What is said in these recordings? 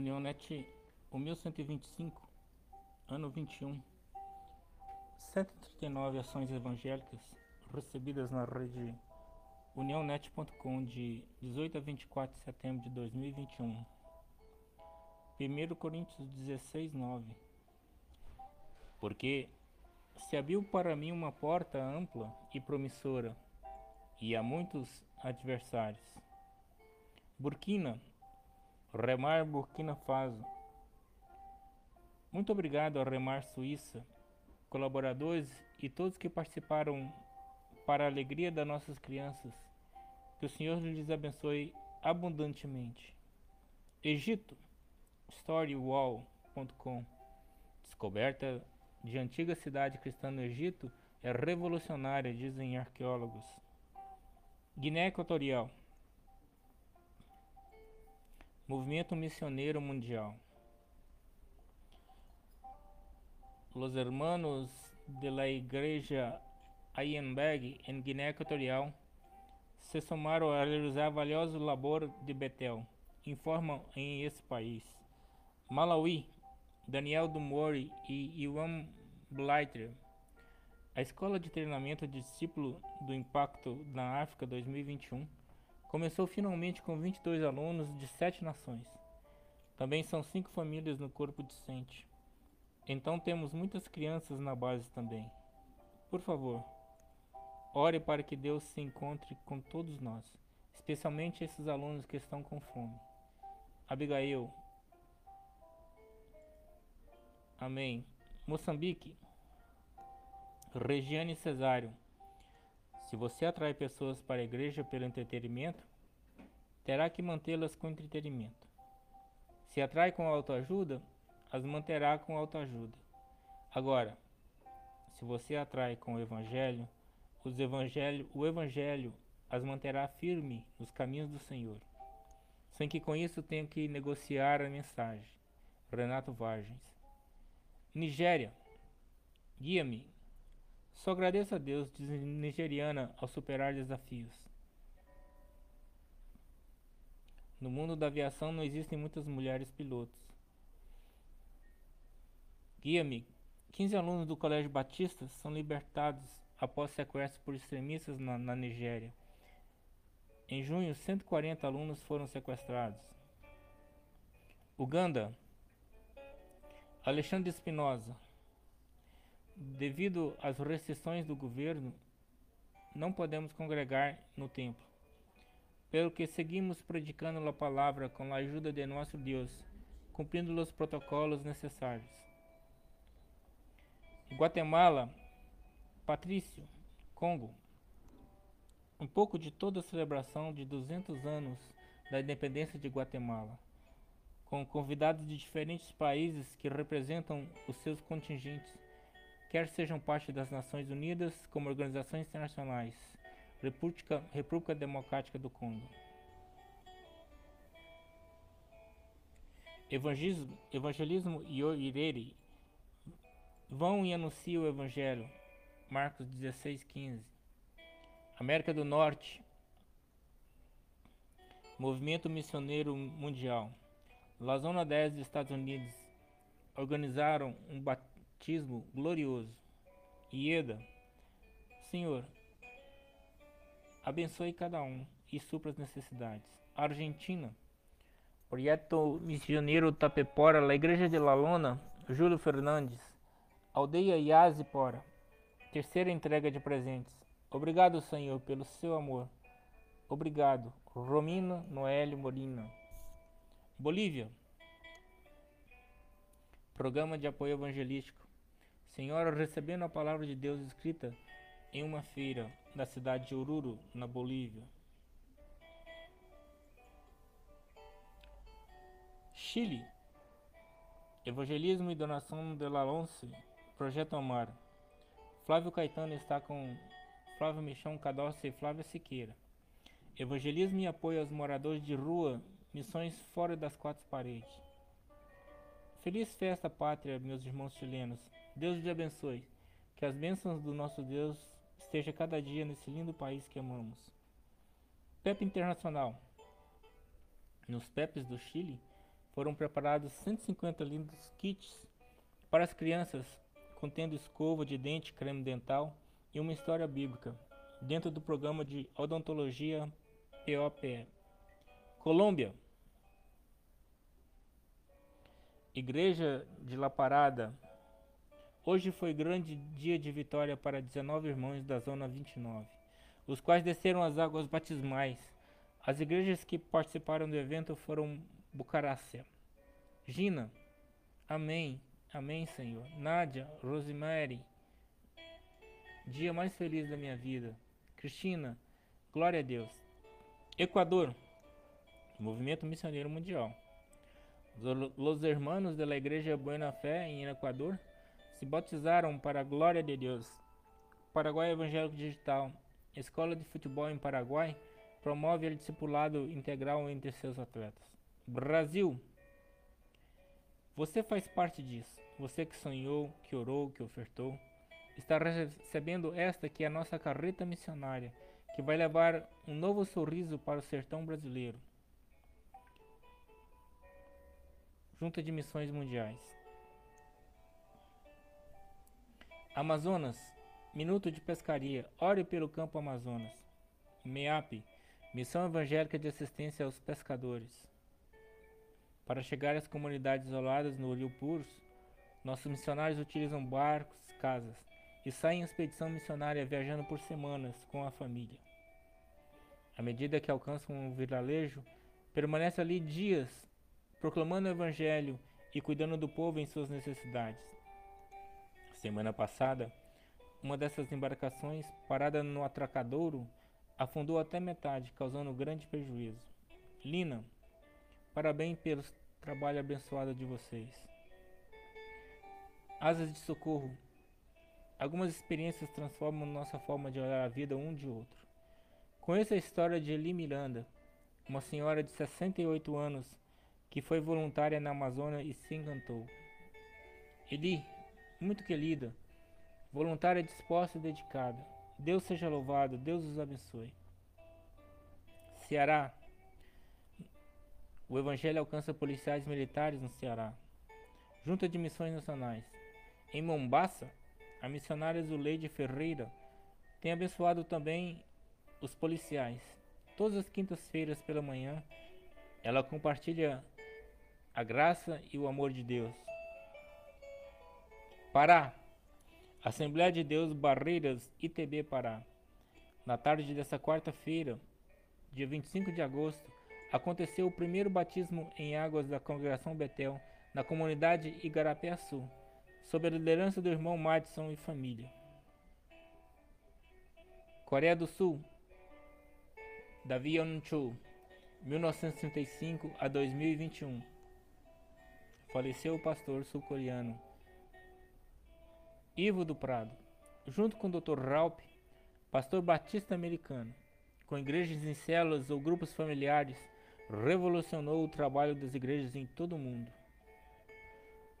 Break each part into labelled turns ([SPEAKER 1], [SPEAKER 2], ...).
[SPEAKER 1] União Net 1125, ano 21. 139 ações evangélicas recebidas na rede uniãonet.com de 18 a 24 de setembro de 2021. 1 Coríntios 16, 9. Porque se abriu para mim uma porta ampla e promissora, e há muitos adversários. Burkina, Remar Burkina Faso. Muito obrigado ao Remar Suíça, colaboradores e todos que participaram para a alegria das nossas crianças. Que o Senhor lhes abençoe abundantemente. Egito, storywall.com. Descoberta de antiga cidade cristã no Egito é revolucionária, dizem arqueólogos. Guiné Equatorial. Movimento Missioneiro Mundial. Los Hermanos de la Igreja Ayenbeg, em Guiné Equatorial, se somaram a realizar valioso labor de Betel, informam em esse país. Malawi, Daniel Dumori e Iwan Blaiter. A Escola de Treinamento de Discípulo do Impacto na África 2021 Começou finalmente com 22 alunos de sete nações. Também são cinco famílias no corpo docente. Então temos muitas crianças na base também. Por favor, ore para que Deus se encontre com todos nós, especialmente esses alunos que estão com fome. Abigail. Amém. Moçambique. Regiane Cesário. Se você atrai pessoas para a igreja pelo entretenimento, terá que mantê-las com entretenimento. Se atrai com autoajuda, as manterá com autoajuda. Agora, se você atrai com o evangelho, os evangelho, o evangelho as manterá firme nos caminhos do Senhor, sem que com isso tenha que negociar a mensagem. Renato Vargens. Nigéria. Guia-me só agradeço a Deus, diz nigeriana, ao superar desafios. No mundo da aviação não existem muitas mulheres pilotos. Guia-me. 15 alunos do Colégio Batista são libertados após sequestro por extremistas na, na Nigéria. Em junho, 140 alunos foram sequestrados. Uganda. Alexandre Espinosa, Devido às restrições do governo, não podemos congregar no templo. Pelo que seguimos predicando a palavra com a ajuda de nosso Deus, cumprindo os protocolos necessários. Guatemala, Patrício, Congo. Um pouco de toda a celebração de 200 anos da independência de Guatemala, com convidados de diferentes países que representam os seus contingentes quer sejam parte das Nações Unidas como organizações internacionais, República, República Democrática do Congo. Evangelismo, evangelismo e Ireri vão e anunciam o Evangelho. Marcos 16, 15. América do Norte. Movimento Missioneiro Mundial. La Zona 10 dos Estados Unidos organizaram um batalhão batismo glorioso. Ieda, Senhor, abençoe cada um e supra as necessidades. Argentina, Projeto Missioneiro Tapepora, La Igreja de La Lona, Júlio Fernandes, Aldeia Yazipora, terceira entrega de presentes. Obrigado, Senhor, pelo seu amor. Obrigado, Romina Noélio Molina. Bolívia, Programa de Apoio Evangelístico. Senhora, recebendo a palavra de Deus escrita em uma feira da cidade de Oruro, na Bolívia. Chile. Evangelismo e donação de Lalonce, Projeto Amar. Flávio Caetano está com Flávio Michão Cadorce e Flávia Siqueira. Evangelismo e apoio aos moradores de rua, missões fora das quatro paredes. Feliz festa pátria, meus irmãos chilenos. Deus te abençoe. Que as bênçãos do nosso Deus estejam cada dia nesse lindo país que amamos. PEP Internacional. Nos PEPs do Chile, foram preparados 150 lindos kits para as crianças, contendo escova de dente, creme dental e uma história bíblica, dentro do programa de odontologia POPE. Colômbia. Igreja de La Parada. Hoje foi grande dia de vitória para 19 irmãos da Zona 29, os quais desceram as águas batismais. As igrejas que participaram do evento foram Bucarácia, Gina, Amém, Amém, Senhor. Nádia, Rosemary, dia mais feliz da minha vida. Cristina, glória a Deus. Equador, Movimento Missioneiro Mundial. Los hermanos de la Igreja Buena Fé em Equador se batizaram para a glória de Deus. Paraguai Evangélico Digital, Escola de Futebol em Paraguai, promove o discipulado integral entre seus atletas. Brasil, você faz parte disso. Você que sonhou, que orou, que ofertou, está recebendo esta que é a nossa carreta missionária, que vai levar um novo sorriso para o sertão brasileiro. Junta de Missões Mundiais. Amazonas, Minuto de Pescaria, ore pelo campo Amazonas. MEAP, Missão Evangélica de Assistência aos Pescadores. Para chegar às comunidades isoladas no Rio Puros, nossos missionários utilizam barcos, casas e saem em expedição missionária viajando por semanas com a família. À medida que alcançam um vilarejo, permanece ali dias proclamando o evangelho e cuidando do povo em suas necessidades. Semana passada, uma dessas embarcações, parada no atracadouro, afundou até metade, causando grande prejuízo. Lina, parabéns pelo trabalho abençoado de vocês. Asas de socorro. Algumas experiências transformam nossa forma de olhar a vida um de outro. Conheça a história de Eli Miranda, uma senhora de 68 anos que foi voluntária na Amazônia e se encantou. Eli, muito querida, voluntária disposta e dedicada. Deus seja louvado, Deus os abençoe. Ceará. O Evangelho alcança policiais militares no Ceará. Junta de Missões Nacionais. Em Mombasa, a missionária Zuleide Ferreira tem abençoado também os policiais. Todas as quintas-feiras pela manhã, ela compartilha a graça e o amor de Deus. Pará, Assembleia de Deus Barreiras ITB Pará. Na tarde dessa quarta-feira, dia 25 de agosto, aconteceu o primeiro batismo em águas da congregação Betel na comunidade Igarapé-Sul sob a liderança do irmão Madison e família. Coreia do Sul, Davi Yeon-chul, 1935 a 2021. Faleceu o pastor sul-coreano Ivo do Prado, junto com o Dr. Raup, pastor batista americano, com igrejas em células ou grupos familiares, revolucionou o trabalho das igrejas em todo o mundo.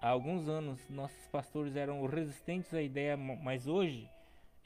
[SPEAKER 1] Há alguns anos, nossos pastores eram resistentes à ideia, mas hoje,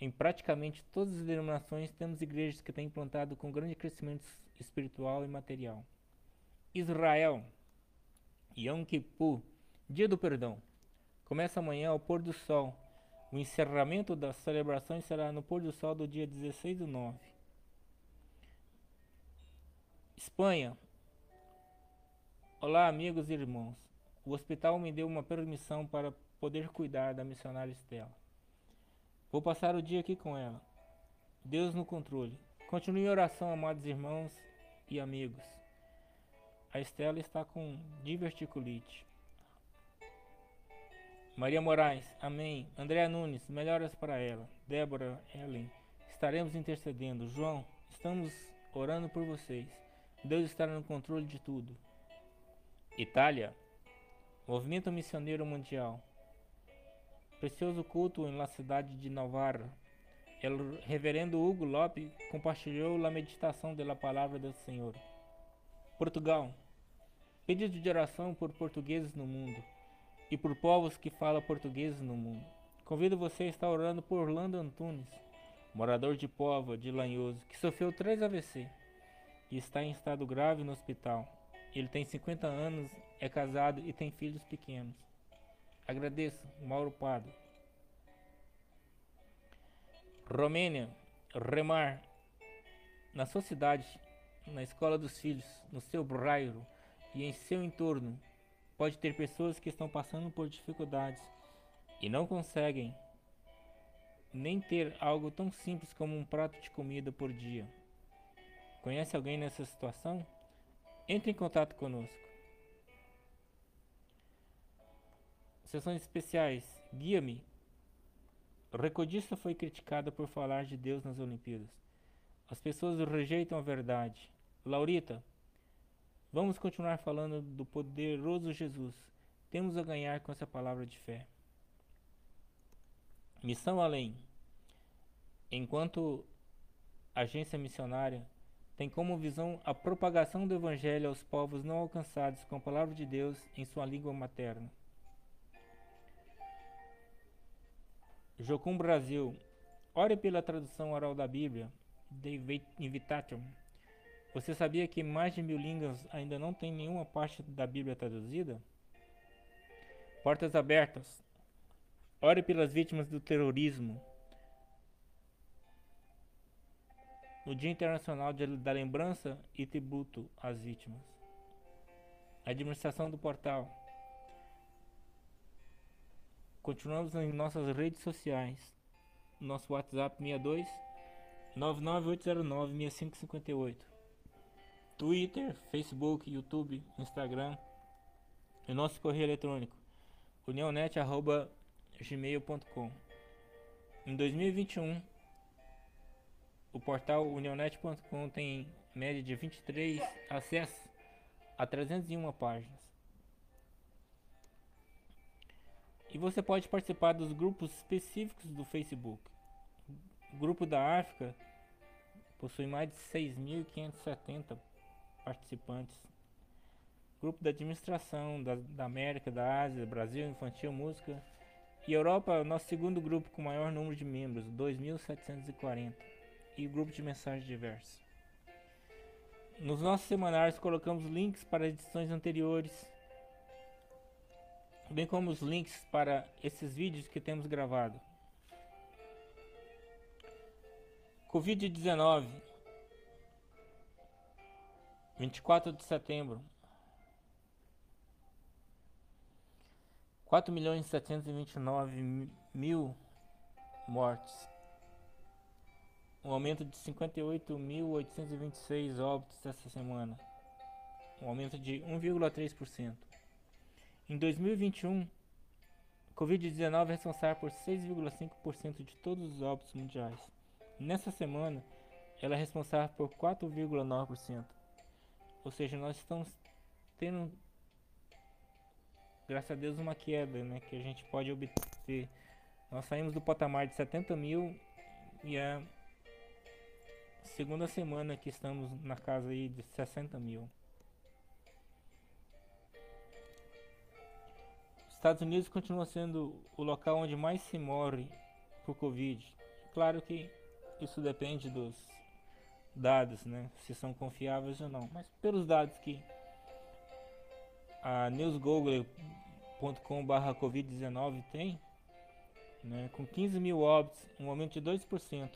[SPEAKER 1] em praticamente todas as denominações, temos igrejas que têm implantado com grande crescimento espiritual e material. Israel, Yom Kippur, Dia do Perdão, começa amanhã ao pôr do sol. O encerramento das celebrações será no pôr do sol do dia 16 do 9. Espanha. Olá, amigos e irmãos. O hospital me deu uma permissão para poder cuidar da missionária Estela. Vou passar o dia aqui com ela. Deus no controle. Continue em oração, amados irmãos e amigos. A Estela está com diverticulite. Maria Moraes, amém. Andréa Nunes, melhoras para ela. Débora, Ellen, estaremos intercedendo. João, estamos orando por vocês. Deus está no controle de tudo. Itália, Movimento Missioneiro Mundial. Precioso culto na cidade de Navarra. O reverendo Hugo Lopes compartilhou a meditação da palavra do Senhor. Portugal. Pedido de oração por portugueses no mundo e por povos que falam português no mundo. Convido você a estar orando por Orlando Antunes, morador de Pova, de Lanhoso, que sofreu três AVC e está em estado grave no hospital Ele tem 50 anos, é casado e tem filhos pequenos. Agradeço, Mauro Pado. Romênia, remar. Na sua cidade, na escola dos filhos, no seu bairro e em seu entorno, pode ter pessoas que estão passando por dificuldades e não conseguem nem ter algo tão simples como um prato de comida por dia. Conhece alguém nessa situação? Entre em contato conosco. Sessões especiais. Guia-me. Recordista foi criticado por falar de Deus nas Olimpíadas. As pessoas rejeitam a verdade. Laurita, vamos continuar falando do poderoso Jesus. Temos a ganhar com essa palavra de fé. Missão além. Enquanto agência missionária, tem como visão a propagação do Evangelho aos povos não alcançados com a palavra de Deus em sua língua materna. Jocum Brasil. Ore pela tradução oral da Bíblia, de Invitation. Você sabia que mais de mil línguas ainda não tem nenhuma parte da Bíblia traduzida? Portas abertas. Ore pelas vítimas do terrorismo. No Dia Internacional da Lembrança e Tributo às Vítimas. Administração do portal. Continuamos em nossas redes sociais. Nosso WhatsApp 62 99809 6558. Twitter, Facebook, YouTube, Instagram. E nosso correio eletrônico unionet@gmail.com. Em 2021, o portal unionet.com tem média de 23 acessos a 301 páginas. E você pode participar dos grupos específicos do Facebook. O grupo da África possui mais de 6.570 participantes. Grupo da administração da, da América, da Ásia, Brasil, Infantil, Música. E Europa, nosso segundo grupo com maior número de membros, 2.740. E grupo de mensagens diversas. Nos nossos semanários colocamos links para edições anteriores bem como os links para esses vídeos que temos gravado. Covid-19 24 de setembro 4 milhões 729 mil mortes um aumento de 58.826 óbitos essa semana um aumento de 1,3% em 2021, Covid-19 é responsável por 6,5% de todos os óbitos mundiais. Nessa semana, ela é responsável por 4,9%. Ou seja, nós estamos tendo, graças a Deus, uma queda né, que a gente pode obter. Nós saímos do patamar de 70 mil e a segunda semana que estamos na casa aí de 60 mil. Estados Unidos continua sendo o local onde mais se morre por Covid. Claro que isso depende dos dados, né? Se são confiáveis ou não. Mas pelos dados que a newsgoogle.com/barra Covid-19 tem, né? Com 15 mil óbitos, um aumento de 2%.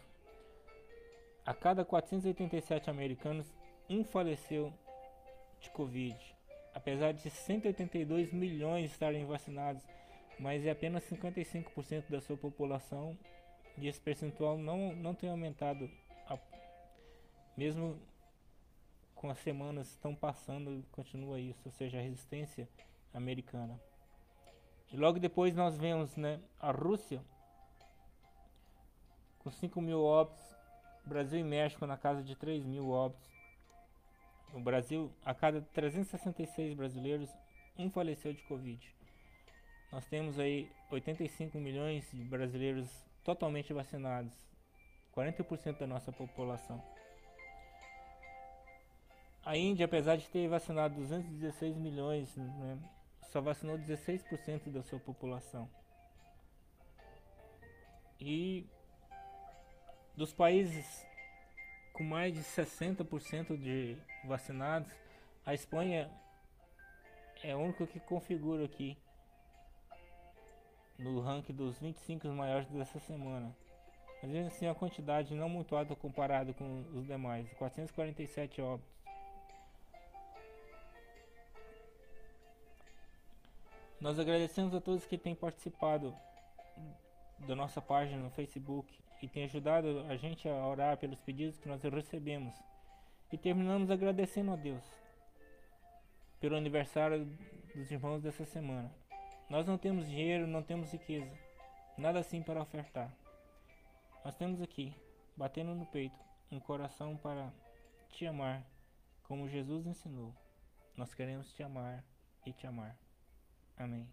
[SPEAKER 1] A cada 487 americanos, um faleceu de Covid apesar de 182 milhões estarem vacinados, mas é apenas 55% da sua população e esse percentual não, não tem aumentado, mesmo com as semanas estão passando, continua isso, ou seja, a resistência americana. E logo depois nós vemos né, a Rússia com 5 mil óbitos, Brasil e México na casa de 3 mil óbitos, no Brasil, a cada 366 brasileiros, um faleceu de Covid. Nós temos aí 85 milhões de brasileiros totalmente vacinados, 40% da nossa população. A Índia, apesar de ter vacinado 216 milhões, né, só vacinou 16% da sua população. E dos países com mais de 60% de vacinados, a Espanha é o único que configura aqui no ranking dos 25 maiores dessa semana. Vezes assim a quantidade não muito alta comparado com os demais, 447 óbitos. Nós agradecemos a todos que têm participado da nossa página no Facebook e têm ajudado a gente a orar pelos pedidos que nós recebemos. E terminamos agradecendo a Deus pelo aniversário dos irmãos dessa semana. Nós não temos dinheiro, não temos riqueza, nada assim para ofertar. Nós temos aqui, batendo no peito, um coração para te amar, como Jesus ensinou. Nós queremos te amar e te amar. Amém.